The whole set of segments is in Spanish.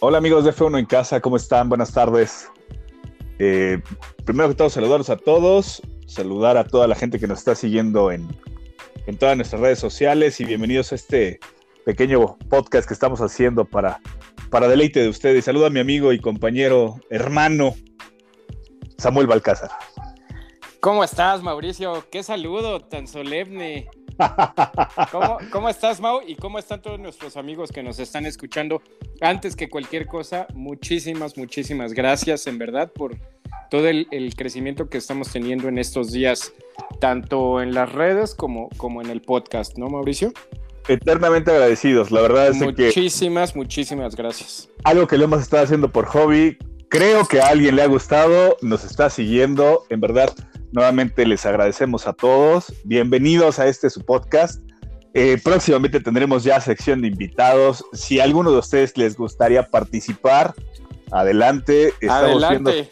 Hola amigos de F1 en casa, ¿cómo están? Buenas tardes. Eh, primero que todo, saludarlos a todos, saludar a toda la gente que nos está siguiendo en, en todas nuestras redes sociales y bienvenidos a este pequeño podcast que estamos haciendo para, para deleite de ustedes. Saludo a mi amigo y compañero, hermano, Samuel Balcázar. ¿Cómo estás, Mauricio? Qué saludo tan solemne. ¿Cómo, estás, Mau? ¿Y cómo están todos nuestros amigos que nos están escuchando? Antes que cualquier cosa, muchísimas, muchísimas gracias, en verdad, por todo el, crecimiento que estamos teniendo en estos días, tanto en las redes como, como en el podcast, ¿no, Mauricio? Eternamente agradecidos, la verdad es que... Muchísimas, muchísimas gracias. Algo que lo hemos estado haciendo por hobby, creo que a alguien le ha gustado, nos está siguiendo, en verdad Nuevamente les agradecemos a todos. Bienvenidos a este su podcast. Eh, próximamente tendremos ya sección de invitados. Si a alguno de ustedes les gustaría participar, adelante. adelante.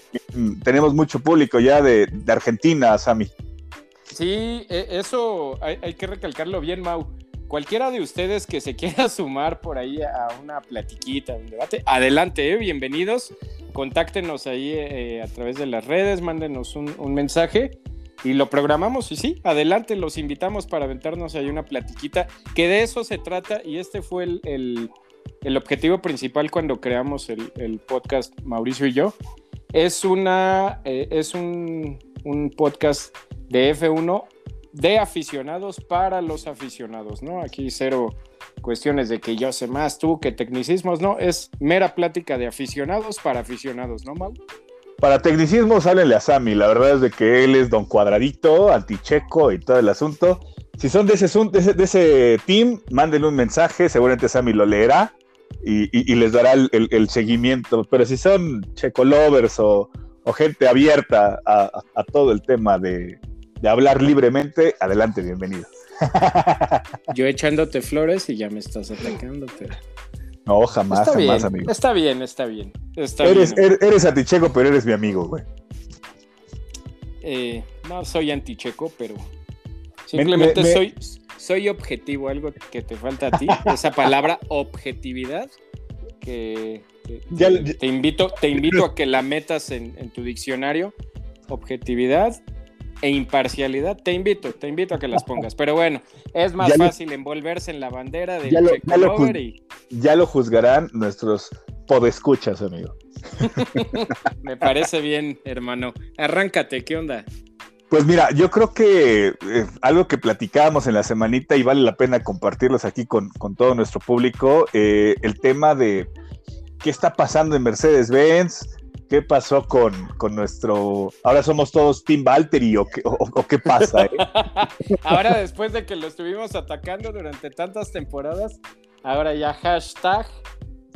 tenemos mucho público ya de, Argentina, Sami. Sí, e, eso hay, hay, que recalcarlo bien, Mau. Cualquiera de ustedes que se quiera sumar por ahí a una platiquita, un debate, adelante, ¿eh? bienvenidos contáctenos ahí eh, a través de las redes, mándenos un, mensaje y lo programamos y sí, adelante, los invitamos para aventarnos ahí una platiquita, que de eso se trata y este fue el, objetivo principal cuando creamos el, podcast Mauricio y yo. Es, una, eh, es un, un podcast de F1 de aficionados para los aficionados, ¿no? Aquí cero cuestiones de que yo sé más tú que tecnicismos, no, es mera plática de aficionados para aficionados, ¿no, Mau? Para tecnicismos, háblenle a Sammy, la verdad es de que él es don cuadradito, anticheco y todo el asunto. Si son de ese, de ese, team, mándenle un mensaje, seguramente Sammy lo leerá y, les dará el, seguimiento. Pero si son checo lovers o, gente abierta a, todo el tema de, de hablar libremente, adelante, bienvenidos. Yo echándote flores y ya me estás atacando, pero. No, jamás, jamás, amigo. Está bien, está bien. eres, er, eres, anticheco, pero eres mi amigo, güey. Eh, no soy anticheco, pero simplemente soy, soy objetivo, algo que te falta a ti. esa palabra objetividad que, te, invito, te invito a que la metas en, en tu diccionario. Objetividad e imparcialidad, te invito, te invito a que las pongas. Pero bueno, es más fácil envolverse en la bandera del ya lo, ya y... ya lo juzgarán nuestros podescuchas, amigo. Me parece bien, hermano. Arráncate, ¿qué onda? Pues mira, yo creo que eh, algo que platicábamos en la semanita y vale la pena compartirlos aquí con, todo nuestro público, eh, el tema de qué está pasando en Mercedes-Benz, ¿Qué pasó con, nuestro... Ahora somos todos Team Valtteri o, qué pasa? Eh? ahora después de que lo estuvimos atacando durante tantas temporadas, ahora ya hashtag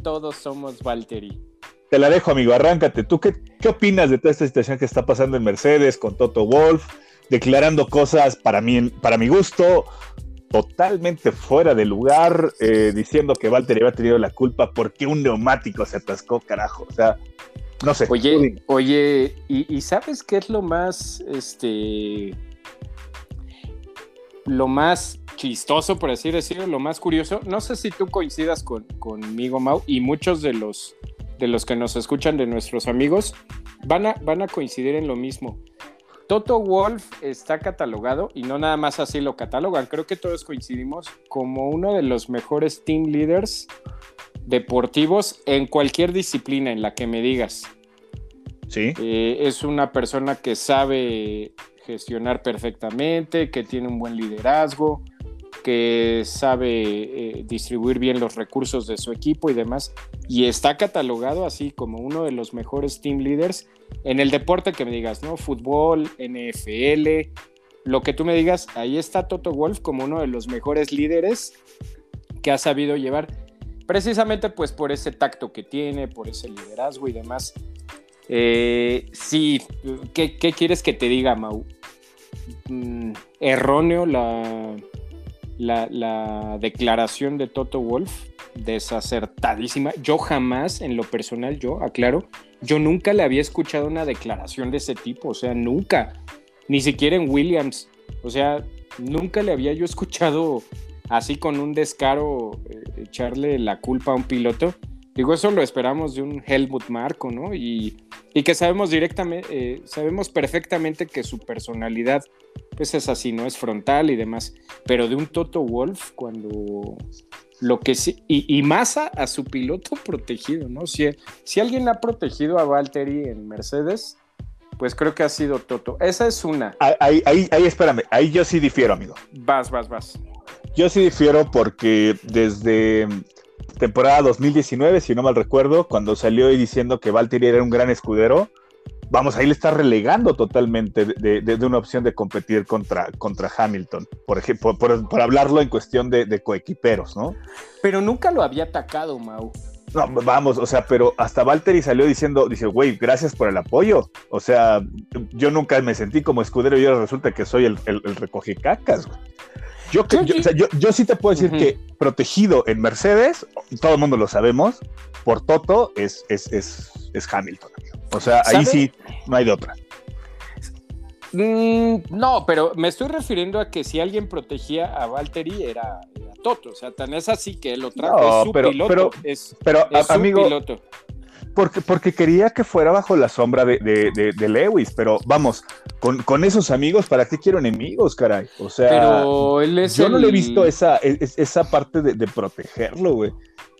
todos somos Valtteri. Te la dejo, amigo, arráncate. ¿Tú qué, qué opinas de toda esta situación que está pasando en Mercedes con Toto Wolf, declarando cosas para mí, para mi gusto, totalmente fuera de lugar, eh, diciendo que Valtteri había tenido la culpa porque un neumático se atascó, carajo. O sea, no sé. Oye, oye, ¿y, sabes qué es lo más, este, lo más chistoso, por así decirlo, lo más curioso? No sé si tú coincidas con, conmigo, Mau, y muchos de los, de los que nos escuchan, de nuestros amigos, van a, van a coincidir en lo mismo. Toto Wolf está catalogado, y no nada más así lo catalogan, creo que todos coincidimos como uno de los mejores team leaders deportivos en cualquier disciplina en la que me digas. Sí. Eh, es una persona que sabe gestionar perfectamente, que tiene un buen liderazgo, que sabe eh, distribuir bien los recursos de su equipo y demás. Y está catalogado así como uno de los mejores team leaders en el deporte que me digas, ¿no? Fútbol, NFL, lo que tú me digas, ahí está Toto Wolf como uno de los mejores líderes que ha sabido llevar precisamente pues por ese tacto que tiene, por ese liderazgo y demás. Eh, sí, ¿qué, quieres que te diga, Mau? Mm, erróneo la, la, declaración de Toto Wolf, desacertadísima. Yo jamás, en lo personal, yo aclaro, yo nunca le había escuchado una declaración de ese tipo, o sea, nunca, ni siquiera en Williams, o sea, nunca le había yo escuchado así con un descaro eh, echarle la culpa a un piloto. Digo, eso lo esperamos de un Helmut Marco, ¿no? Y, que sabemos directamente, eh, sabemos perfectamente que su personalidad, pues es así, ¿no? Es frontal y demás. Pero de un Toto Wolf, cuando lo que sí, y, y más a, su piloto protegido, ¿no? Si, si alguien ha protegido a Valtteri en Mercedes, pues creo que ha sido Toto. Esa es una. Ahí, ahí, ahí, espérame, ahí yo sí difiero, amigo. Vas, vas, vas. Yo sí difiero porque desde temporada 2019, si no mal recuerdo, cuando salió diciendo que Valtteri era un gran escudero, vamos, ahí le está relegando totalmente de, una opción de competir contra, contra Hamilton, por ejemplo, por, hablarlo en cuestión de, coequiperos, ¿no? Pero nunca lo había atacado, Mau. No, vamos, o sea, pero hasta Valtteri salió diciendo, dice, güey, gracias por el apoyo. O sea, yo nunca me sentí como escudero y ahora resulta que soy el, el, el cacas, güey. Yo, yo, sí te puedo decir que protegido en Mercedes, todo el mundo lo sabemos, por Toto es, es, es, Hamilton. O sea, ahí sí no hay de otra. Mm, no, pero me estoy refiriendo a que si alguien protegía a Valtteri era, Toto. O sea, tan es así que lo trajo. es su pero, piloto. Pero, amigo, piloto. Porque, porque quería que fuera bajo la sombra de, de, Lewis, pero vamos, con, esos amigos, ¿para qué quiero enemigos, caray? O sea, yo no le he visto esa, esa parte de, protegerlo, güey.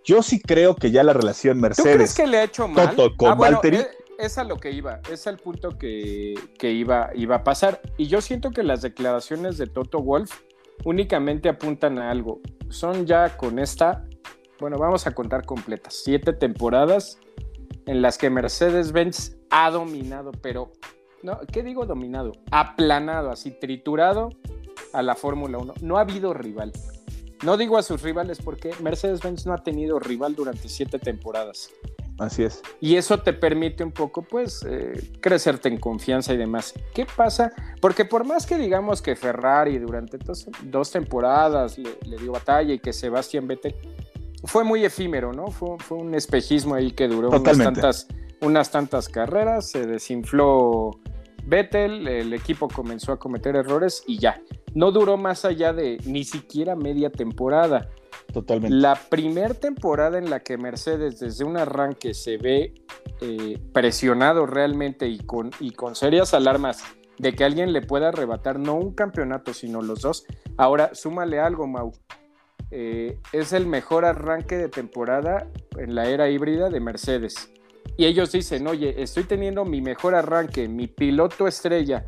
Yo sí creo que ya la relación Mercedes. ¿Tú crees que le ha hecho mal? con ah, eh, es, a lo que iba, es al punto que, que, iba, iba a pasar. Y yo siento que las declaraciones de Toto Wolf únicamente apuntan a algo. Son ya con esta, bueno, vamos a contar completas, siete temporadas en las que Mercedes-Benz ha dominado, pero, no, ¿qué digo dominado? Aplanado, así triturado a la Fórmula 1. No ha habido rival. No digo a sus rivales porque Mercedes-Benz no ha tenido rival durante siete temporadas. Así es. Y eso te permite un poco, pues, eh, crecerte en confianza y demás. ¿Qué pasa? Porque por más que digamos que Ferrari durante dos, temporadas le, le, dio batalla y que Sebastián Vettel fue muy efímero, ¿no? Fue, un espejismo ahí que duró unas tantas, unas tantas carreras, se desinfló Vettel, el equipo comenzó a cometer errores y ya. No duró más allá de ni siquiera media temporada. Totalmente. La primera temporada en la que Mercedes desde un arranque se ve eh, presionado realmente y con, y con serias alarmas de que alguien le pueda arrebatar no un campeonato, sino los dos. Ahora, súmale algo, Mau. Eh, es el mejor arranque de temporada en la era híbrida de Mercedes. Y ellos dicen, oye, estoy teniendo mi mejor arranque, mi piloto estrella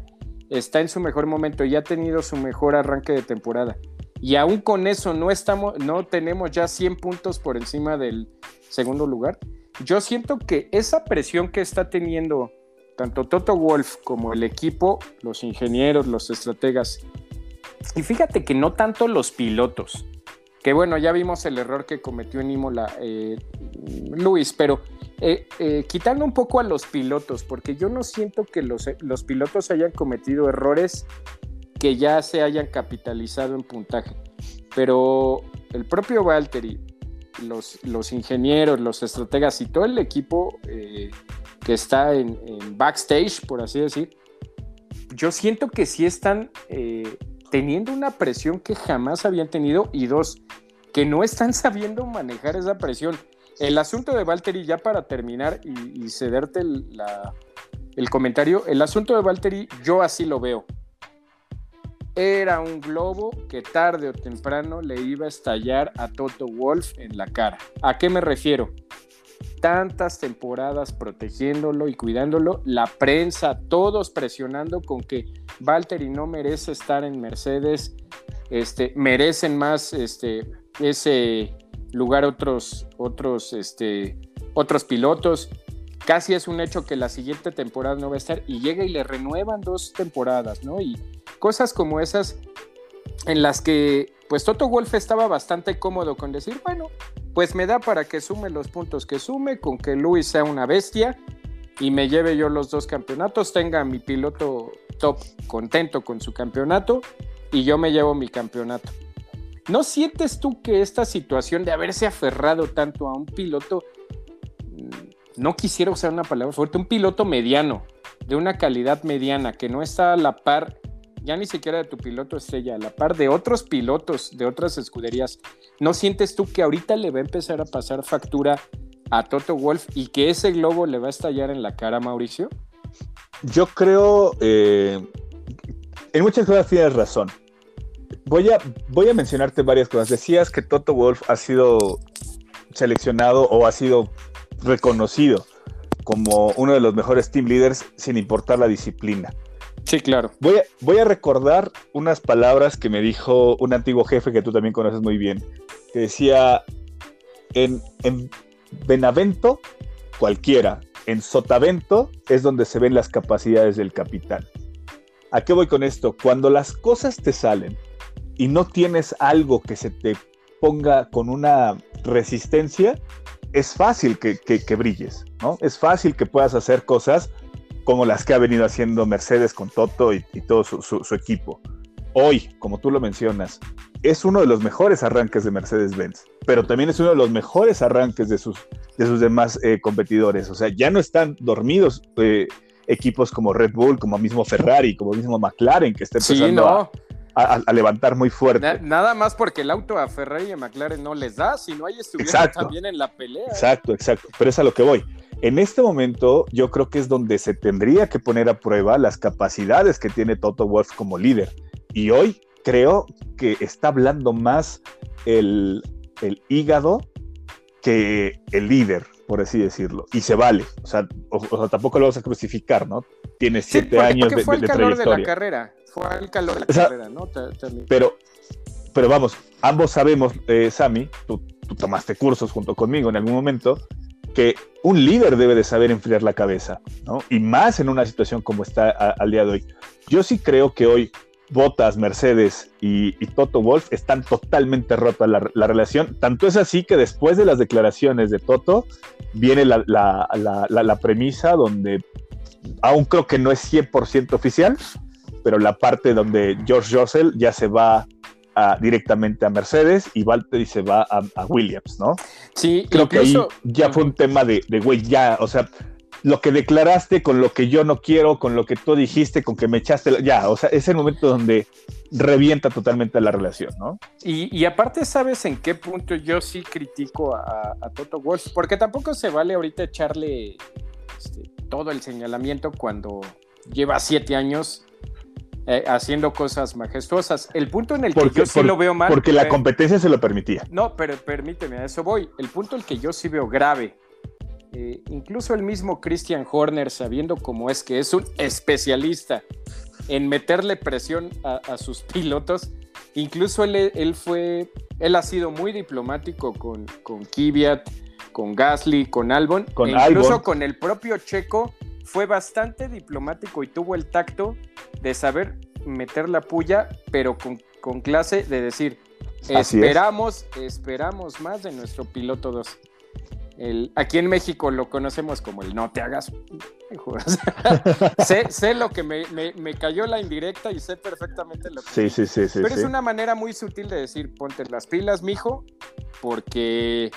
está en su mejor momento y ha tenido su mejor arranque de temporada. Y aún con eso no, estamos, no tenemos ya 100 puntos por encima del segundo lugar. Yo siento que esa presión que está teniendo tanto Toto Wolf como el equipo, los ingenieros, los estrategas, y fíjate que no tanto los pilotos, que bueno, ya vimos el error que cometió en Imola eh, Luis, pero eh, eh, quitando un poco a los pilotos, porque yo no siento que los, pilotos hayan cometido errores que ya se hayan capitalizado en puntaje, pero el propio Valtteri, los, los ingenieros, los estrategas y todo el equipo que está en, en, backstage, por así decir, yo siento que sí están teniendo una presión que jamás habían tenido y dos, que no están sabiendo manejar esa presión. El asunto de Valtteri, ya para terminar y, cederte el, el, comentario, el asunto de Valtteri yo así lo veo. Era un globo que tarde o temprano le iba a estallar a Toto Wolf en la cara. ¿A qué me refiero? Tantas temporadas protegiéndolo y cuidándolo, la prensa, todos presionando con que Valtteri no merece estar en Mercedes, este, merecen más este, ese lugar otros, otros, este, otros pilotos. Casi es un hecho que la siguiente temporada no va a estar y llega y le renuevan dos temporadas, ¿no? Y cosas como esas en las que pues Toto Wolf estaba bastante cómodo con decir, bueno, pues me da para que sume los puntos que sume, con que Luis sea una bestia y me lleve yo los dos campeonatos, tenga mi piloto top contento con su campeonato y yo me llevo mi campeonato. ¿No sientes tú que esta situación de haberse aferrado tanto a un piloto, mm, no quisiera usar una palabra fuerte, un piloto mediano, de una calidad mediana, que no está a la par ya ni siquiera de tu piloto estrella, a la par de otros pilotos de otras escuderías, ¿no sientes tú que ahorita le va a empezar a pasar factura a Toto Wolf y que ese globo le va a estallar en la cara, Mauricio? Yo creo, eh, en muchas cosas tienes razón. Voy a, voy a mencionarte varias cosas. Decías que Toto Wolf ha sido seleccionado o ha sido reconocido como uno de los mejores team leaders sin importar la disciplina. Sí, claro. Voy a, voy a recordar unas palabras que me dijo un antiguo jefe que tú también conoces muy bien, que decía, en, en Benavento, cualquiera, en Sotavento es donde se ven las capacidades del capitán. ¿A qué voy con esto? Cuando las cosas te salen y no tienes algo que se te ponga con una resistencia, es fácil que, brilles, ¿no? Es fácil que puedas hacer cosas como las que ha venido haciendo Mercedes con Toto y, todo su, equipo. Hoy, como tú lo mencionas, es uno de los mejores arranques de Mercedes-Benz, pero también es uno de los mejores arranques de sus, de sus demás eh, competidores. O sea, ya no están dormidos eh, equipos como Red Bull, como mismo Ferrari, como mismo McLaren, que está empezando a a, levantar muy fuerte. nada más porque el auto a Ferrari y a McLaren no les da, si no hay estuvieran también en la pelea. ¿eh? Exacto, exacto. Pero es a lo que voy. En este momento, yo creo que es donde se tendría que poner a prueba las capacidades que tiene Toto Wolff como líder. Y hoy creo que está hablando más el, el hígado que el líder, por así decirlo. Y se vale. O sea, tampoco lo vamos a crucificar, ¿no? Tiene siete años de, fue el calor de la carrera. Fue el calor de la carrera, ¿no? Pero, pero vamos, ambos sabemos, eh, Sammy, tú, tomaste cursos junto conmigo en algún momento, que un líder debe de saber enfriar la cabeza, ¿no? Y más en una situación como está al día de hoy. Yo sí creo que hoy Botas, Mercedes y, Toto Wolf están totalmente rotas la, relación. Tanto es así que después de las declaraciones de Toto viene la, la premisa donde aún creo que no es 100% oficial, pero la parte donde George Russell ya se va directamente a Mercedes y Valtteri se va a, Williams, ¿no? Sí, creo que ahí ya fue un tema de, güey, ya, o sea, lo que declaraste con lo que yo no quiero, con lo que tú dijiste, con que me echaste, ya, o sea, es el momento donde revienta totalmente la relación, ¿no? Y, aparte, ¿sabes en qué punto yo sí critico a, Toto Wolff? Porque tampoco se vale ahorita echarle este, todo el señalamiento cuando lleva siete años eh, haciendo cosas majestuosas. El punto en el que yo sí lo veo mal. Porque la competencia se lo permitía. No, pero permíteme, a eso voy. El punto en el que yo sí veo grave. Eh, incluso el mismo Christian Horner, sabiendo cómo es que es un especialista en meterle presión a, sus pilotos, incluso él, fue, él ha sido muy diplomático con, con Kvyat, con Gasly, con Albon, con e incluso con el propio Checo, fue bastante diplomático y tuvo el tacto de saber meter la puya, pero con, clase de decir, esperamos, esperamos más de nuestro piloto 2. aquí en México lo conocemos como el no te hagas. sé, sé, lo que me, me, cayó la indirecta y sé perfectamente lo que. Sí, sí, sí, sí. Pero es una manera muy sutil de decir, ponte las pilas, mijo, porque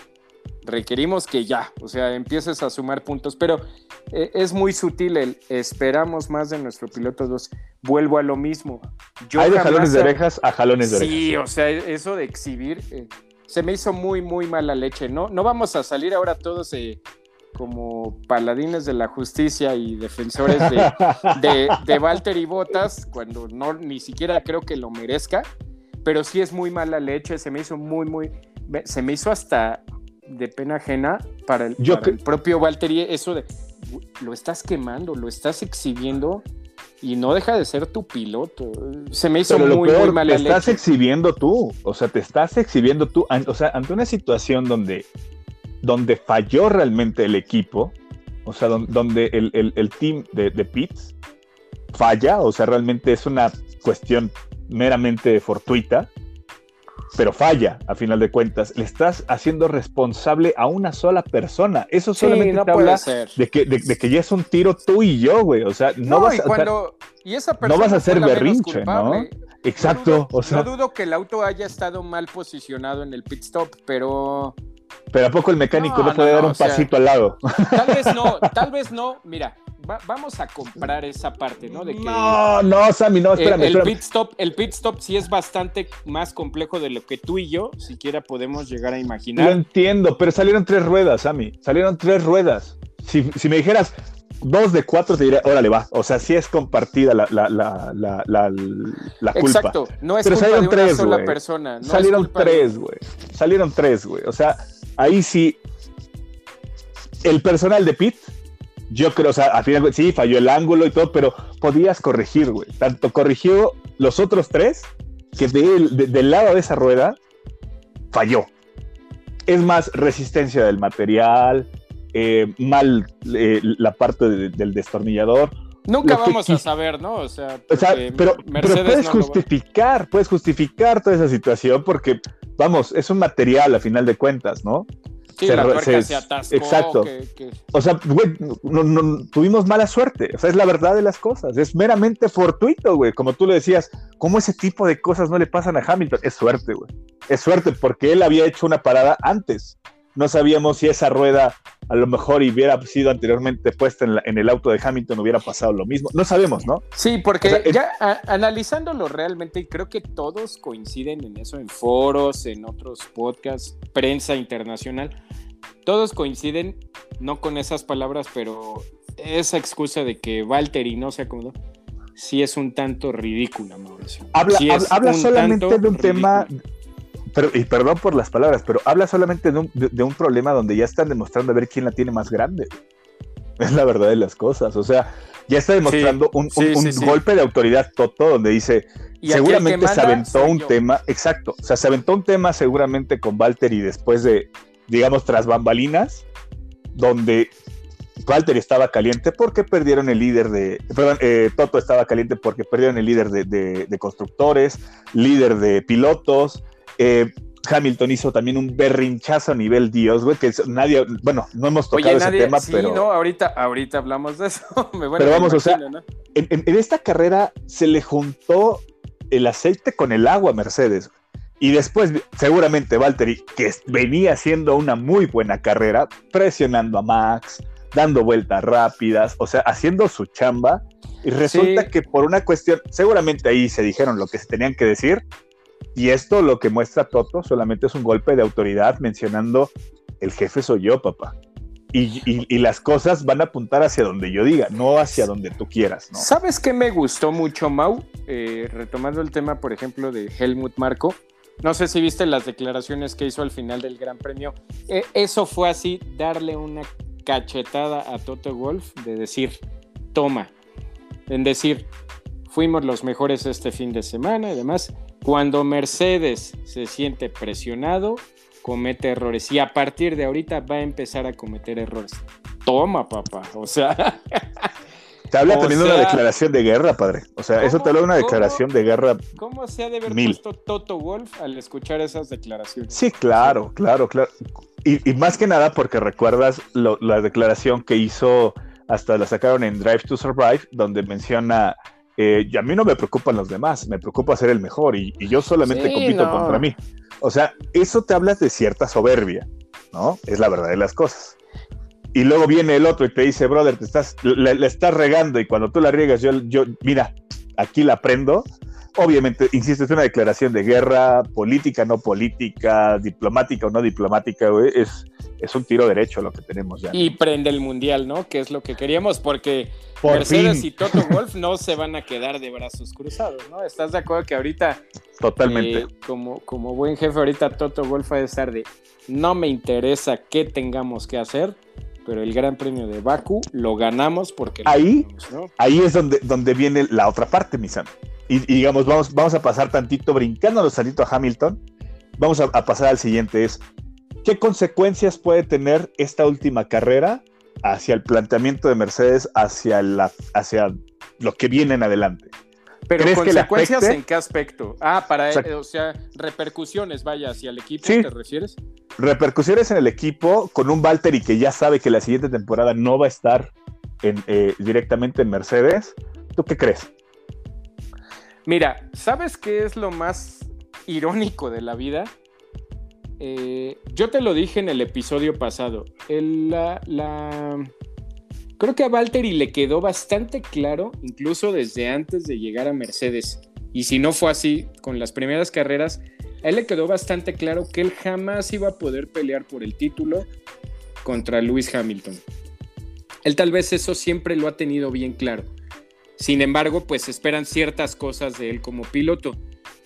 requerimos que ya, o sea, empieces a sumar puntos, pero eh, es muy sutil el esperamos más de nuestro piloto 2. Vuelvo a lo mismo. Hay de jalones de orejas a jalones de orejas. Sí, o sea, eso de exhibir eh, se me hizo muy, muy mala leche, ¿no? No vamos a salir ahora todos eh, como paladines de la justicia y defensores de, de, de Walter y Botas, cuando no ni siquiera creo que lo merezca, pero sí es muy mala leche, se me hizo muy, muy, se me hizo hasta de pena ajena para el, propio Valtteri, eso de lo estás quemando, lo estás exhibiendo y no deja de ser tu piloto. Se me hizo muy, muy mal. Te estás exhibiendo tú, o sea, te estás exhibiendo tú, o sea, ante una situación donde, donde falló realmente el equipo, o sea, donde, el, team de, de Pitts falla, o sea, realmente es una cuestión meramente fortuita pero falla a final de cuentas. Le estás haciendo responsable a una sola persona. Eso solamente te habla de que, de, que ya es un tiro tú y yo, güey. O sea, no, vas, a, no vas a hacer berrinche, ¿no? Exacto. o sea, no dudo que el auto haya estado mal posicionado en el pit stop, pero. Pero a poco el mecánico no, puede dar un pasito al lado. Tal vez no, tal vez no. Mira, vamos a comprar esa parte, ¿no? De que no, no, Sammy, no, espérame. El, Pit stop, el pit stop sí es bastante más complejo de lo que tú y yo siquiera podemos llegar a imaginar. Lo entiendo, pero salieron tres ruedas, Sammy. Salieron tres ruedas. Si, si me dijeras, dos de cuatro te diría, órale, va. O sea, sí es compartida la, la, la, la, la culpa. Exacto, no es Pero culpa salieron de una tres, sola persona. No salieron tres, güey. Salieron tres, güey. O sea, ahí sí. El personal de Pit, yo creo, o sea, al final, sí, falló el ángulo y todo, pero podías corregir, güey. Tanto corrigió los otros tres que del lado de esa rueda falló. Es más resistencia del material, eh, mal eh, la parte del destornillador. Nunca vamos a saber, ¿no? O sea, pero, puedes justificar, puedes justificar toda esa situación porque, vamos, es un material a final de cuentas, ¿no? Sí, la tuerca se, atascó. Exacto. O sea, güey, no, tuvimos mala suerte. O sea, es la verdad de las cosas. Es meramente fortuito, güey. Como tú le decías, ¿cómo ese tipo de cosas no le pasan a Hamilton? Es suerte, güey. Es suerte porque él había hecho una parada antes no sabíamos si esa rueda a lo mejor hubiera sido anteriormente puesta en, el auto de Hamilton, hubiera pasado lo mismo. No sabemos, ¿no? Sí, porque ya analizándolo realmente, creo que todos coinciden en eso, en foros, en otros podcasts, prensa internacional, todos coinciden, no con esas palabras, pero esa excusa de que Valtteri no se acomodó, sí es un tanto ridícula, Mauricio. Habla, solamente de un tema pero, y perdón por las palabras, pero habla solamente de un, problema donde ya están demostrando a ver quién la tiene más grande. Es la verdad de las cosas. O sea, ya está demostrando un, golpe de autoridad Toto donde dice, seguramente se aventó un tema, exacto, o sea, se aventó un tema seguramente con Walter y después de, digamos, tras bambalinas, donde Walter estaba caliente porque perdieron el líder de, perdón, eh, Toto estaba caliente porque perdieron el líder de constructores, líder de pilotos, eh, Hamilton hizo también un berrinchazo a nivel Dios, güey, que nadie, bueno, no hemos tocado ese tema, sí, pero... no, ahorita, ahorita hablamos de eso. pero vamos, o sea, en, esta carrera se le juntó el aceite con el agua a Mercedes. Y después, seguramente, Valtteri, que venía haciendo una muy buena carrera, presionando a Max, dando vueltas rápidas, o sea, haciendo su chamba. Y resulta que por una cuestión, seguramente ahí se dijeron lo que se tenían que decir, y esto lo que muestra Toto solamente es un golpe de autoridad mencionando el jefe soy yo, papá. Y, las cosas van a apuntar hacia donde yo diga, no hacia donde tú quieras. ¿Sabes qué me gustó mucho, Mau? Eh, retomando el tema, por ejemplo, de Helmut Marco. No sé si viste las declaraciones que hizo al final del Gran Premio. Eh, eso fue así, darle una cachetada a Toto Wolf de decir, toma. En decir, fuimos los mejores este fin de semana y demás. Cuando Mercedes se siente presionado, comete errores y a partir de ahorita va a empezar a cometer errores. Toma, papá. O sea. Te habla también de una declaración de guerra, padre. O sea, eso te habla de una declaración de guerra. ¿Cómo se ha de haber puesto Toto Wolf al escuchar esas declaraciones? Sí, claro, claro, claro. Y, más que nada porque recuerdas la declaración que hizo, hasta la sacaron en Drive to Survive, donde menciona eh, y a mí no me preocupan los demás, me preocupa ser el mejor y, yo solamente compito contra mí. O sea, eso te habla de cierta soberbia, ¿no? Es la verdad de las cosas. Y luego viene el otro y te dice, brother, te estás, le, estás regando y cuando tú la riegas, yo, yo, mira, aquí la prendo. Obviamente, insisto, es una declaración de guerra, política, no política, diplomática o no diplomática, güey. Es, es un tiro derecho lo que tenemos ya. Y prende el mundial, ¿no? Que es lo que queríamos, porque Mercedes y Toto Wolf no se van a quedar de brazos cruzados, ¿no? ¿Estás de acuerdo que ahorita. Totalmente. Eh, como, como buen jefe, ahorita Toto Wolf va a estar de. No me interesa qué tengamos que hacer, pero el Gran Premio de Baku lo ganamos porque. Ahí, ahí es donde, donde viene la otra parte, mi Y, digamos, vamos, vamos a pasar tantito, brincándonos tantito a Hamilton. Vamos a, a pasar al siguiente: es ¿Qué consecuencias puede tener esta última carrera hacia el planteamiento de Mercedes, hacia, la, hacia lo que viene en adelante? Pero consecuencias en qué aspecto? Ah, para, o sea, repercusiones, vaya, hacia el equipo, ¿te refieres? Repercusiones en el equipo con un Valtteri que ya sabe que la siguiente temporada no va a estar eh, directamente en Mercedes. ¿Tú qué crees? Mira, ¿sabes qué es lo más irónico de la vida? Eh, yo te lo dije en el episodio pasado. la, Creo que a Valtteri le quedó bastante claro, incluso desde antes de llegar a Mercedes. Y si no fue así con las primeras carreras, a él le quedó bastante claro que él jamás iba a poder pelear por el título contra Lewis Hamilton. Él tal vez eso siempre lo ha tenido bien claro. Sin embargo, pues esperan ciertas cosas de él como piloto.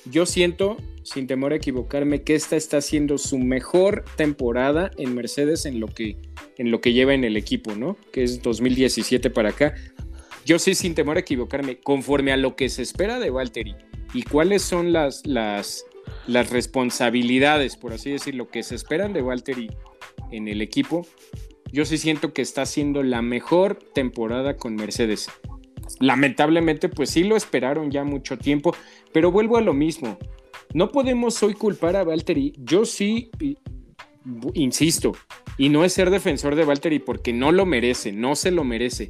Yo siento, sin temor a equivocarme, que esta está siendo su mejor temporada en Mercedes en lo que, en lo que lleva en el equipo, ¿no? Que es 2017 para acá. Yo sí, sin temor a equivocarme, conforme a lo que se espera de Valtteri y cuáles son las, las, responsabilidades, por así decirlo, que se esperan de Valtteri en el equipo, yo sí siento que está haciendo la mejor temporada con Mercedes. Lamentablemente, pues sí lo esperaron ya mucho tiempo, pero vuelvo a lo mismo. No podemos hoy culpar a Valtteri. Yo sí, insisto, y no es ser defensor de Valtteri porque no lo merece, no se lo merece.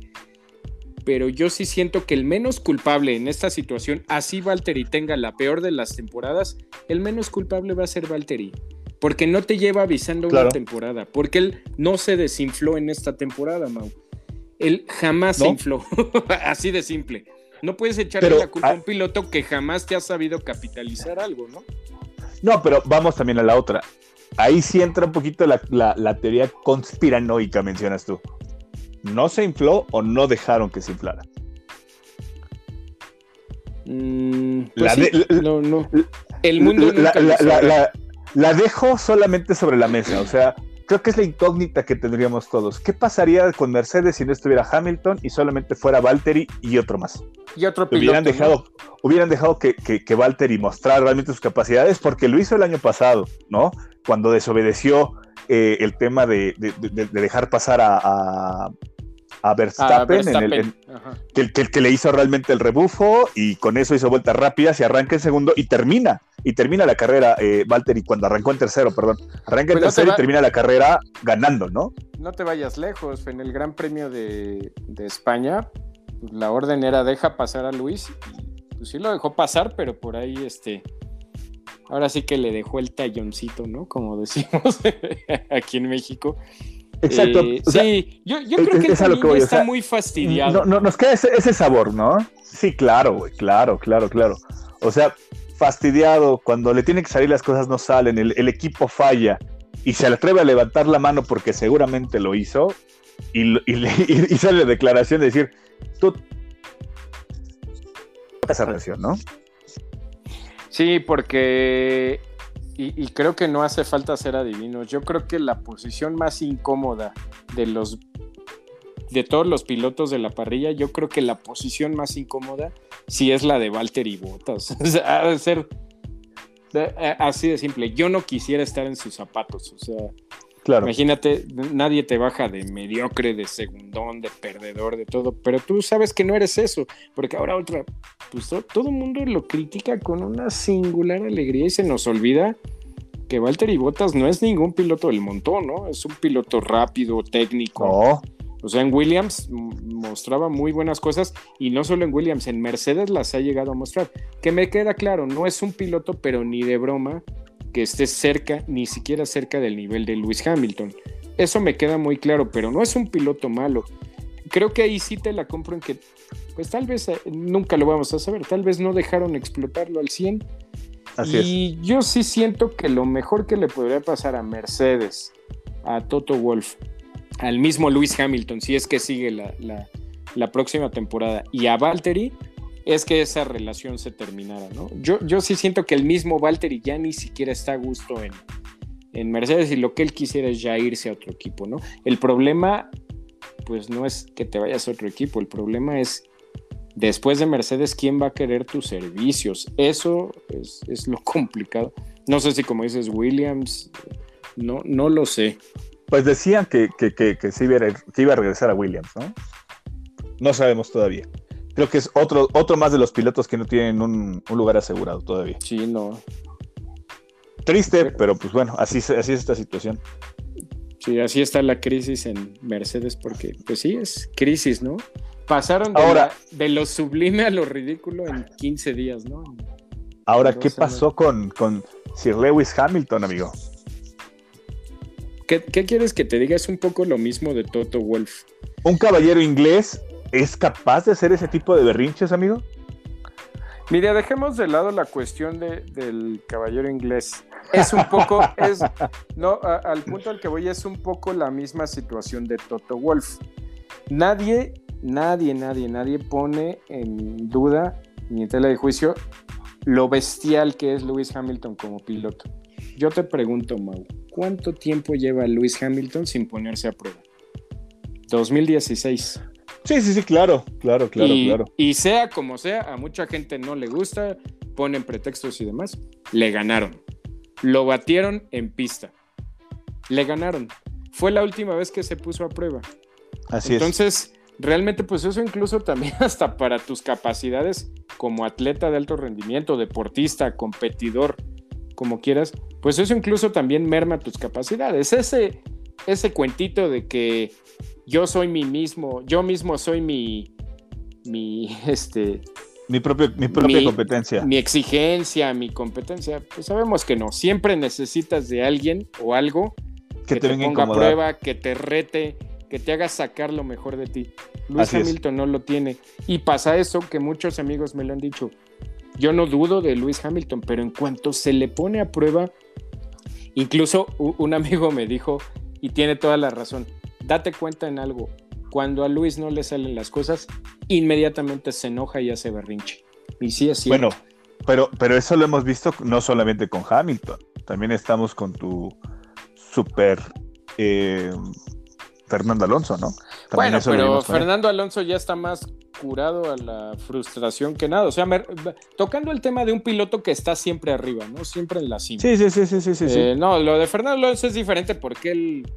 Pero yo sí siento que el menos culpable en esta situación, así Valtteri tenga la peor de las temporadas, el menos culpable va a ser Valtteri porque no te lleva avisando una temporada, porque él no se desinfló en esta temporada, Mau. Él jamás se infló, así de simple. No puedes echarle la culpa a un piloto que jamás te ha sabido capitalizar algo, ¿no? No, pero vamos también a la otra. Ahí sí entra un poquito la, teoría conspiranoica, mencionas tú. ¿No se infló o no dejaron que se inflara? Mm, pues no, no. El mundo nunca la dejo solamente sobre la mesa, o sea, creo que es la incógnita que tendríamos todos. ¿Qué pasaría con Mercedes si no estuviera Hamilton y solamente fuera Valtteri y otro más? Y otro piloto, hubieran dejado, hubieran dejado que, que, Valtteri mostrara realmente sus capacidades porque lo hizo el año pasado, ¿no? Cuando desobedeció eh, el tema de, dejar pasar a, a Verstappen, En el, que, que, le hizo realmente el rebufo y con eso hizo vueltas rápidas y arranca en segundo y termina, y termina la carrera eh, Valtteri cuando arrancó en tercero, perdón, arranca en pues tercero y termina la carrera ganando, ¿no? No te vayas lejos, en el Gran Premio de, España pues, la orden era deja pasar a Luis y pues sí lo dejó pasar, pero por ahí este... Ahora sí que le dejó el talloncito, ¿no? Como decimos aquí en México. Exacto. Eh, sí, yo, creo que, el está muy fastidiado. No, nos queda ese, sabor, ¿no? Sí, claro, güey, claro, claro, claro. O sea, fastidiado, cuando le tienen que salir las cosas no salen, el, equipo falla y se le atreve a levantar la mano porque seguramente lo hizo y, sale la declaración de decir, tú... Esa relación, ¿no? Sí, porque y, creo que no hace falta ser adivinos. Yo creo que la posición más incómoda de los de todos los pilotos de la parrilla, yo creo que la posición más incómoda sí es la de Valtteri Bottas. o sea, ha de ser así de simple. Yo no quisiera estar en sus zapatos. O sea, Imagínate, nadie te baja de mediocre, de segundón, de perdedor, de todo, pero tú sabes que no eres eso, porque ahora otra, pues todo el mundo lo critica con una singular alegría y se nos olvida que Valtteri Bottas no es ningún piloto del montón, ¿no? Es un piloto rápido, técnico. O sea, en Williams mostraba muy buenas cosas y no solo en Williams, en Mercedes las ha llegado a mostrar. Que me queda claro, no es un piloto, pero ni de broma que esté cerca, ni siquiera cerca del nivel de Lewis Hamilton. Eso me queda muy claro, pero no es un piloto malo. Creo que ahí sí te la compro en que, pues tal vez eh, nunca lo vamos a saber, tal vez no dejaron explotarlo al 100. y yo sí siento que lo mejor que le podría pasar a Mercedes, a Toto Wolf, al mismo Lewis Hamilton, si es que sigue la, la próxima temporada, y a Valtteri, es que esa relación se terminara, ¿no? Yo, yo sí siento que el mismo Valtteri ya ni siquiera está a gusto en, en Mercedes y lo que él quisiera es ya irse a otro equipo, ¿no? El problema, pues no es que te vayas a otro equipo, el problema es después de Mercedes, ¿quién va a querer tus servicios? Eso es, lo complicado. No sé si como dices Williams, no, no lo sé. Pues decían que, que, que, que, iba a regresar a Williams, ¿no? No sabemos todavía creo que es otro, otro más de los pilotos que no tienen un, lugar asegurado todavía. Sí, no. Triste, pero pues bueno, así, así es esta situación. Sí, así está la crisis en Mercedes, porque pues sí, es crisis, ¿no? Pasaron de, ahora, de lo sublime a lo ridículo en 15 días, ¿no? Ahora, ¿qué pasó con, con Sir Lewis Hamilton, amigo? ¿Qué, quieres que te diga? Es un poco lo mismo de Toto Wolf. ¿Un caballero inglés es capaz de hacer ese tipo de berrinches, amigo? Mira, dejemos de lado la cuestión del caballero inglés. Es un poco, es, no, al punto al que voy es un poco la misma situación de Toto Wolf. Nadie, nadie, nadie, nadie pone en duda ni en tela de juicio lo bestial que es Lewis Hamilton como piloto. Yo te pregunto, Mau, ¿cuánto tiempo lleva Lewis Hamilton sin ponerse a prueba? 2016. Sí, sí, sí, claro, claro, claro, y, claro. Y sea como sea, a mucha gente no le gusta, ponen pretextos y demás. Le ganaron. Lo batieron en pista. Le ganaron. Fue la última vez que se puso a prueba. Así Entonces, realmente, pues eso incluso también hasta para tus capacidades como atleta de alto rendimiento, deportista, competidor, como quieras, pues eso incluso también merma tus capacidades. Ese, ese cuentito de que yo soy mi mismo, yo mismo soy mi, mi, este... Mi, propio, mi propia competencia. Mi exigencia, mi competencia. Pues sabemos que no. Siempre necesitas de alguien o algo que, te, ponga a prueba, que te rete, que te haga sacar lo mejor de ti. Luis Hamilton no lo tiene. Y pasa eso que muchos amigos me lo han dicho. Yo no dudo de Luis Hamilton, pero en cuanto se le pone a prueba, incluso un amigo me dijo, y tiene toda la razón, date cuenta en algo, cuando a Luis no le salen las cosas, inmediatamente se enoja y hace berrinche. Y sí es Bueno, pero, pero eso lo hemos visto no solamente con Hamilton, también estamos con tu super eh, Fernando Alonso, ¿no? bueno, pero Fernando Alonso ya está más curado a la frustración que nada. O sea, tocando el tema de un piloto que está siempre arriba, ¿no? Siempre en la cima. Sí, sí, sí, sí, sí. sí. Eh, no, lo de Fernando Alonso es diferente porque él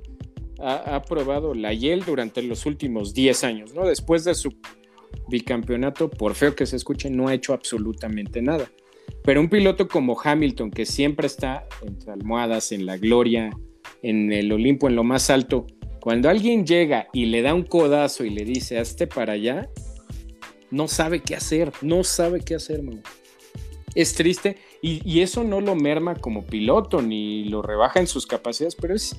ha, probado la Yale durante los últimos 10 años, ¿no? Después de su bicampeonato, por feo que se escuche, no ha hecho absolutamente nada. Pero un piloto como Hamilton, que siempre está entre almohadas, en la gloria, en el Olimpo, en lo más alto, cuando alguien llega y le da un codazo y le dice, hazte para allá, no sabe qué hacer, no sabe qué hacer, man. Es triste y, eso no lo merma como piloto ni lo rebaja en sus capacidades, pero es,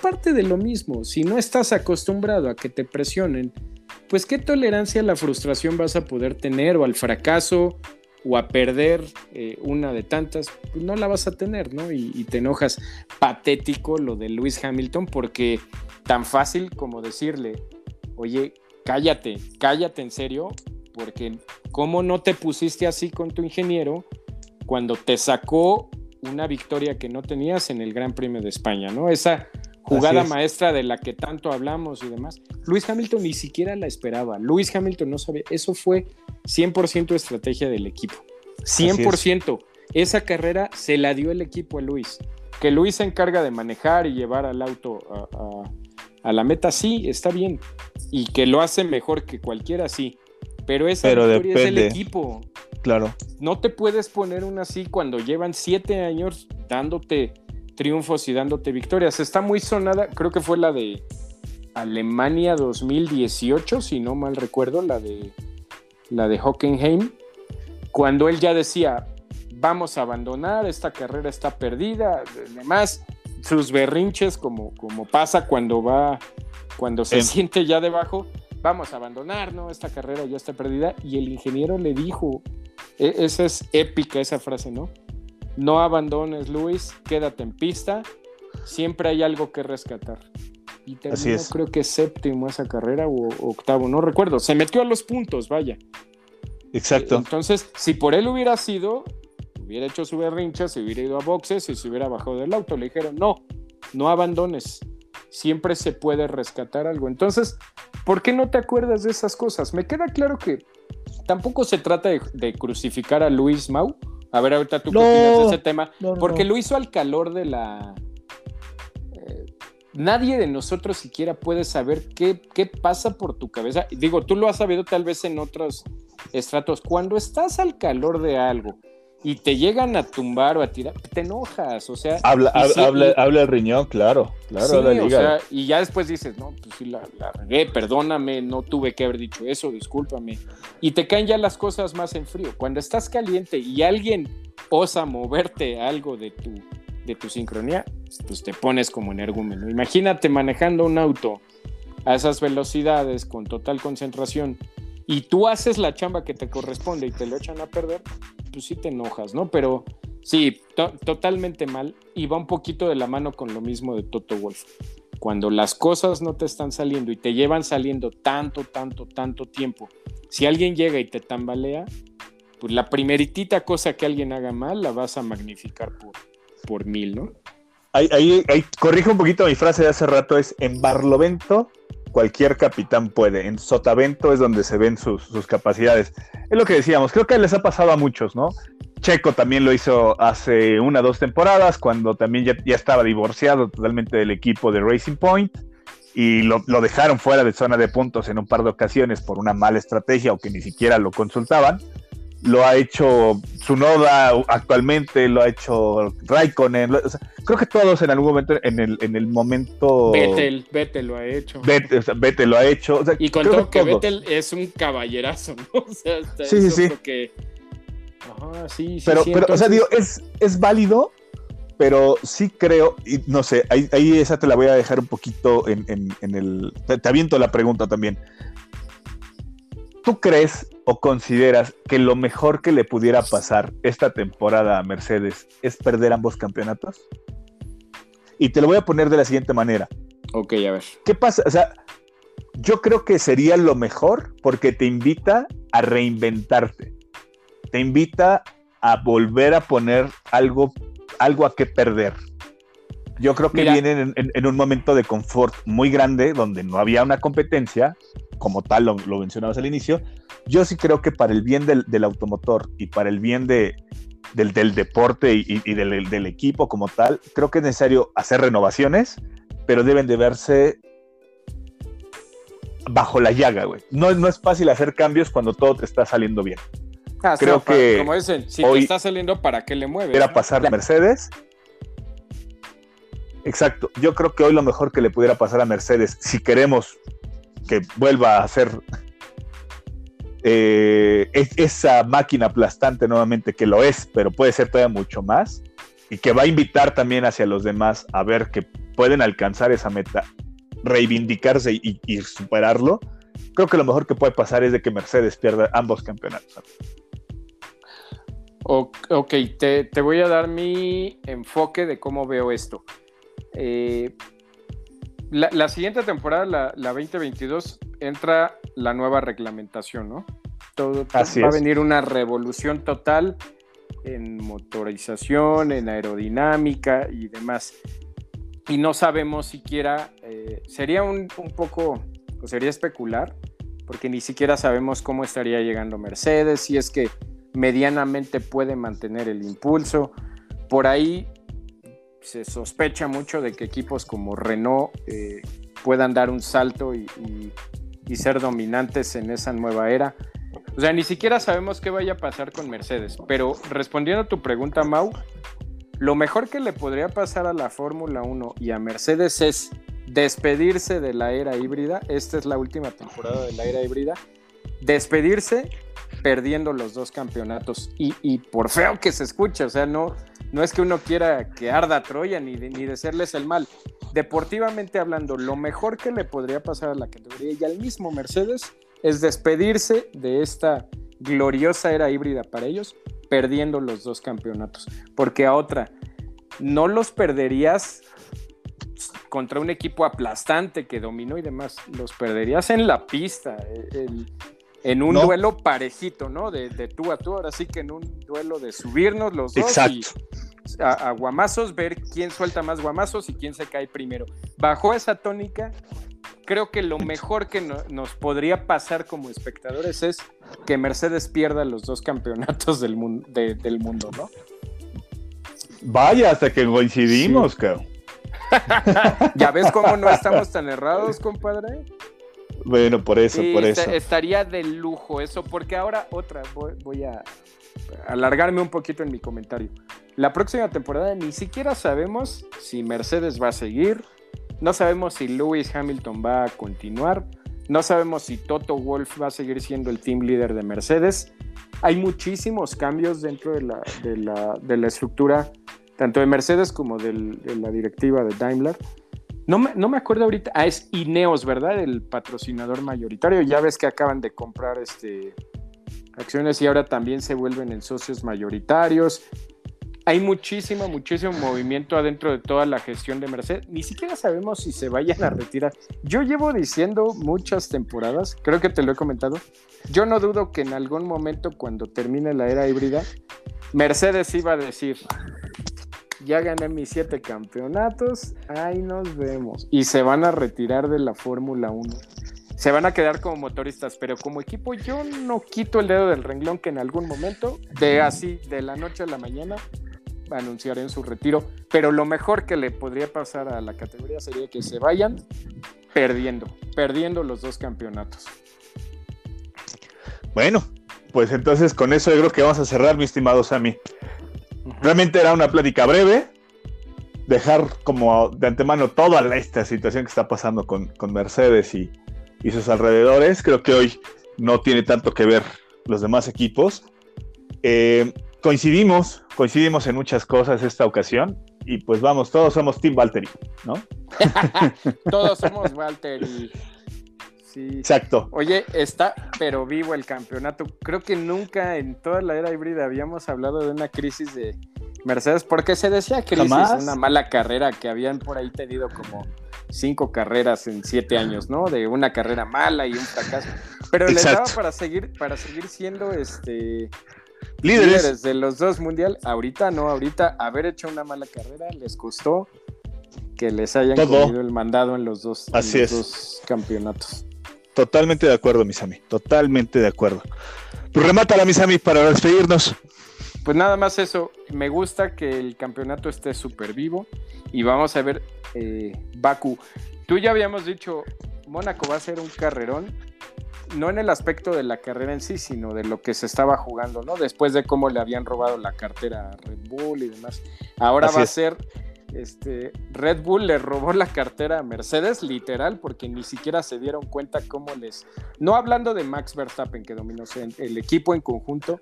parte de lo mismo. Si no estás acostumbrado a que te presionen, pues qué tolerancia a la frustración vas a poder tener o al fracaso o a perder eh, una de tantas, pues no la vas a tener, ¿no? Y, y, te enojas. Patético lo de Lewis Hamilton porque tan fácil como decirle, oye, cállate, cállate en serio, porque ¿cómo no te pusiste así con tu ingeniero cuando te sacó una victoria que no tenías en el Gran Premio de España, ¿no? Esa jugada maestra de la que tanto hablamos y demás. Luis Hamilton ni siquiera la esperaba. Luis Hamilton no sabía. Eso fue 100% estrategia del equipo. 100%. Esa carrera se la dio el equipo a Luis. Que Luis se encarga de manejar y llevar al auto a, la meta, sí, está bien. Y que lo hace mejor que cualquiera, sí. Pero esa victoria es el equipo. Claro. No te puedes poner una así cuando llevan siete años dándote triunfos y dándote victorias. Está muy sonada, creo que fue la de Alemania 2018, si no mal recuerdo, la de la de Hockenheim, cuando él ya decía, vamos a abandonar, esta carrera está perdida, además sus berrinches como, como pasa cuando va, cuando se siente ya debajo, vamos a abandonar, ¿no? Esta carrera ya está perdida y el ingeniero le dijo, e, esa es épica esa frase, ¿no? No abandones, Luis, quédate en pista, siempre hay algo que rescatar. Y terminó, creo que séptimo esa carrera o octavo, no recuerdo. Se metió a los puntos, vaya. Exacto. Entonces, si por él hubiera sido, hubiera hecho su berrincha, se hubiera ido a boxes y se hubiera bajado del auto. Le dijeron, no, no abandones. Siempre se puede rescatar algo. Entonces, ¿por qué no te acuerdas de esas cosas? Me queda claro que tampoco se trata de, crucificar a Luis Mau. A ver, ahorita tú qué opinas de ese tema. porque lo hizo al calor de la. Eh, nadie de nosotros siquiera puede saber qué, qué pasa por tu cabeza. Digo, tú lo has sabido tal vez en otros estratos. Cuando estás al calor de algo y te llegan a tumbar o a tirar, te enojas, o sea... Habla, habla, habla, el riñón, claro, claro. Sí, o sea, y ya después dices, no, pues sí, la, la, regué, perdóname, no tuve que haber dicho eso, discúlpame. Y te caen ya las cosas más en frío. Cuando estás caliente y alguien osa moverte algo de tu, de tu sincronía, pues te pones como energúmeno. Imagínate manejando un auto a esas velocidades con total concentración y tú haces la chamba que te corresponde y te lo echan a perder, pues sí te enojas, ¿no? Pero sí, totalmente mal y va un poquito de la mano con lo mismo de Toto Wolf. Cuando las cosas no te están saliendo y te llevan saliendo tanto, tanto, tanto tiempo, si alguien llega y te tambalea, pues la primeritita cosa que alguien haga mal la vas a magnificar por, por mil, ¿no? Ahí, ahí, ahí, corrijo un poquito mi frase de hace rato, es en Barlovento cualquier capitán puede. En Sotavento es donde se ven sus, capacidades. Es lo que decíamos, creo que les ha pasado a muchos, ¿no? Checo también lo hizo hace una o dos temporadas, cuando también ya, estaba divorciado totalmente del equipo de Racing Point y lo, lo, dejaron fuera de zona de puntos en un par de ocasiones por una mala estrategia o que ni siquiera lo consultaban lo ha hecho Tsunoda actualmente, lo ha hecho Raikkonen, creo que todos en algún momento, en el, en el momento... Vettel, Vettel lo ha hecho. Vettel, lo ha hecho. y con todo que, Vettel es un caballerazo, ¿no? O sea, sí, sí, sí. Ajá, sí, sí. Pero, pero o sea, digo, es, es válido, pero sí creo, y no sé, ahí, ahí, esa te la voy a dejar un poquito en, en, el... te aviento la pregunta también. ¿Tú crees o consideras que lo mejor que le pudiera pasar esta temporada a Mercedes es perder ambos campeonatos? Y te lo voy a poner de la siguiente manera. Ok, a ver. ¿Qué pasa? O sea, yo creo que sería lo mejor porque te invita a reinventarte. Te invita a volver a poner algo, algo a qué perder. Yo creo que vienen en, un momento de confort muy grande donde no había una competencia, como tal lo, mencionabas al inicio, yo sí creo que para el bien del, automotor y para el bien de, del, deporte y, del, equipo como tal, creo que es necesario hacer renovaciones, pero deben de verse bajo la llaga, güey. No, no es fácil hacer cambios cuando todo te está saliendo bien. Ah, creo que como dicen, si te está saliendo, ¿para qué le mueves? Era pasar a Mercedes. Exacto. Yo creo que hoy lo mejor que le pudiera pasar a Mercedes, si queremos que vuelva a ser eh, esa máquina aplastante nuevamente, que lo es, pero puede ser todavía mucho más, y que va a invitar también hacia los demás a ver que pueden alcanzar esa meta, reivindicarse y, superarlo, creo que lo mejor que puede pasar es de que Mercedes pierda ambos campeonatos. Ok, te, voy a dar mi enfoque de cómo veo esto. Eh, la, siguiente temporada, la, la, 2022, entra la nueva reglamentación, ¿no? Todo, va a venir una revolución total en motorización, en aerodinámica y demás. Y no sabemos siquiera, eh, sería un, un, poco, o sería especular, porque ni siquiera sabemos cómo estaría llegando Mercedes, si es que medianamente puede mantener el impulso. Por ahí se sospecha mucho de que equipos como Renault eh, puedan dar un salto y, ser dominantes en esa nueva era. O sea, ni siquiera sabemos qué vaya a pasar con Mercedes, pero respondiendo a tu pregunta, Mau, lo mejor que le podría pasar a la Fórmula 1 y a Mercedes es despedirse de la era híbrida. Esta es la última temporada de la era híbrida. Despedirse perdiendo los dos campeonatos. Y, y por feo que se escuche, o sea, no, no es que uno quiera que arda Troya ni, de, ni desearles el mal. Deportivamente hablando, lo mejor que le podría pasar a la categoría y al mismo Mercedes es despedirse de esta gloriosa era híbrida para ellos, perdiendo los dos campeonatos. Porque a otra, no los perderías contra un equipo aplastante que dominó y demás, los perderías en la pista. En un duelo parejito, ¿no? De, de, tú a tú, ahora sí que en un duelo de subirnos los dos Exacto a, guamazos, ver quién suelta más guamazos y quién se cae primero. Bajo esa tónica, creo que lo mejor que nos podría pasar como espectadores es que Mercedes pierda los dos campeonatos del, del mundo, ¿no? Vaya, hasta que coincidimos, cabrón. ¿Ya ves cómo no estamos tan errados, compadre? Bueno, por eso, por eso. Estaría de lujo eso, porque ahora otra, voy a alargarme un poquito en mi comentario. La próxima temporada ni siquiera sabemos si Mercedes va a seguir, no sabemos si Lewis Hamilton va a continuar, no sabemos si Toto Wolf va a seguir siendo el team leader de Mercedes. Hay muchísimos cambios dentro de la, de la, estructura tanto de Mercedes como de la directiva de Daimler. No me, no me acuerdo ahorita, ah, es Ineos, ¿verdad? El patrocinador mayoritario. Ya ves que acaban de comprar este, acciones y ahora también se vuelven en socios mayoritarios hay muchísimo, muchísimo movimiento adentro de toda la gestión de Mercedes. Ni siquiera sabemos si se vayan a retirar. Yo llevo diciendo muchas temporadas, creo que te lo he comentado. Yo no dudo que en algún momento, cuando termine la era híbrida, Mercedes iba a decir: Ya gané mis siete campeonatos, ahí nos vemos. Y se van a retirar de la Fórmula 1 se van a quedar como motoristas, pero como equipo yo no quito el dedo del renglón que en algún momento, de así, de la noche a la mañana, anunciarán su retiro, pero lo mejor que le podría pasar a la categoría sería que se vayan perdiendo, perdiendo los dos campeonatos. Bueno, pues entonces con eso yo creo que vamos a cerrar, mi estimado Sammy. Realmente era una plática breve, dejar como de antemano toda esta situación que está pasando con, Mercedes y, y sus alrededores. Creo que hoy no tiene tanto que ver los demás equipos. Eh, coincidimos, coincidimos en muchas cosas esta ocasión y pues vamos, todos somos Team Valtteri, ¿no? todos somos Valtteri. Sí. Exacto. Oye, está pero vivo el campeonato. Creo que nunca en toda la era híbrida habíamos hablado de una crisis de Mercedes, porque se decía crisis, una mala carrera que habían por ahí tenido como cinco carreras en siete años, ¿no? De una carrera mala y un fracaso. Pero les daba para seguir, para seguir siendo este líderes. de los dos mundial. Ahorita no, ahorita haber hecho una mala carrera les costó que les hayan comido el mandado en los dos, dos campeonatos. Totalmente de acuerdo, Misami. Totalmente de acuerdo. Pues remátala, Misami, para despedirnos. Pues nada más eso. Me gusta que el campeonato esté súper vivo. Y vamos a ver eh, Baku. Tú ya habíamos dicho, Mónaco va a ser un carrerón no en el aspecto de la carrera en sí, sino de lo que se estaba jugando, ¿no? Después de cómo le habían robado la cartera a Red Bull y demás. Ahora va a ser, este, Red Bull le robó la cartera a Mercedes, literal, porque ni siquiera se dieron cuenta cómo les... No hablando de Max Verstappen, que dominó el equipo en conjunto,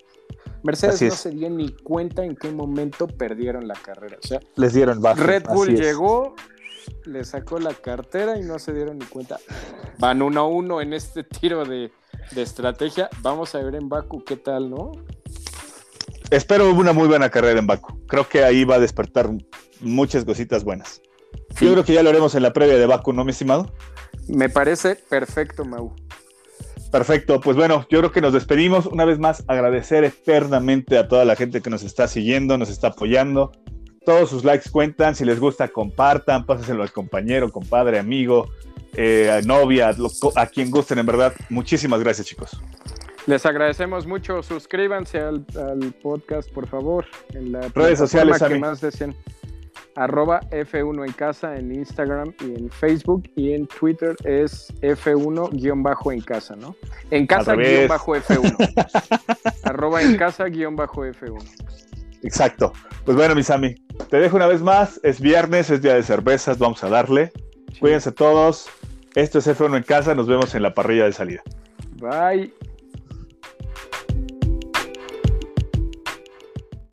Mercedes no se dio ni cuenta en qué momento perdieron la carrera. O sea, les dieron bajo. Red Bull llegó, le sacó la cartera y no se dieron ni cuenta. Van uno a uno en este tiro de, estrategia. Vamos a ver en Baku qué tal, ¿no? Espero una muy buena carrera en Baku. Creo que ahí va a despertar muchas cositas buenas. Yo creo que ya lo haremos en la previa de Baku, ¿no, mi estimado? Me parece perfecto, Mau. Perfecto, pues bueno, yo creo que nos despedimos. Una vez más, agradecer eternamente a toda la gente que nos está siguiendo, nos está apoyando, todos sus likes cuentan. Si les gusta, compartan, pásenselo al compañero, compadre, amigo, eh, novia, a quien gusten, en verdad. Muchísimas gracias, chicos. Les agradecemos mucho. Suscríbanse al, podcast, por favor. En las redes sociales que más deseen. Arroba F1 en casa en Instagram y en Facebook y en Twitter es F1 en casa, ¿no? En casa F1. arroba en casa F1. Exacto. Pues bueno, mis Sami, te dejo una vez más. Es viernes, es día de cervezas, vamos a darle. Cuídense todos. Esto es F1 en casa. Nos vemos en la parrilla de salida. Bye.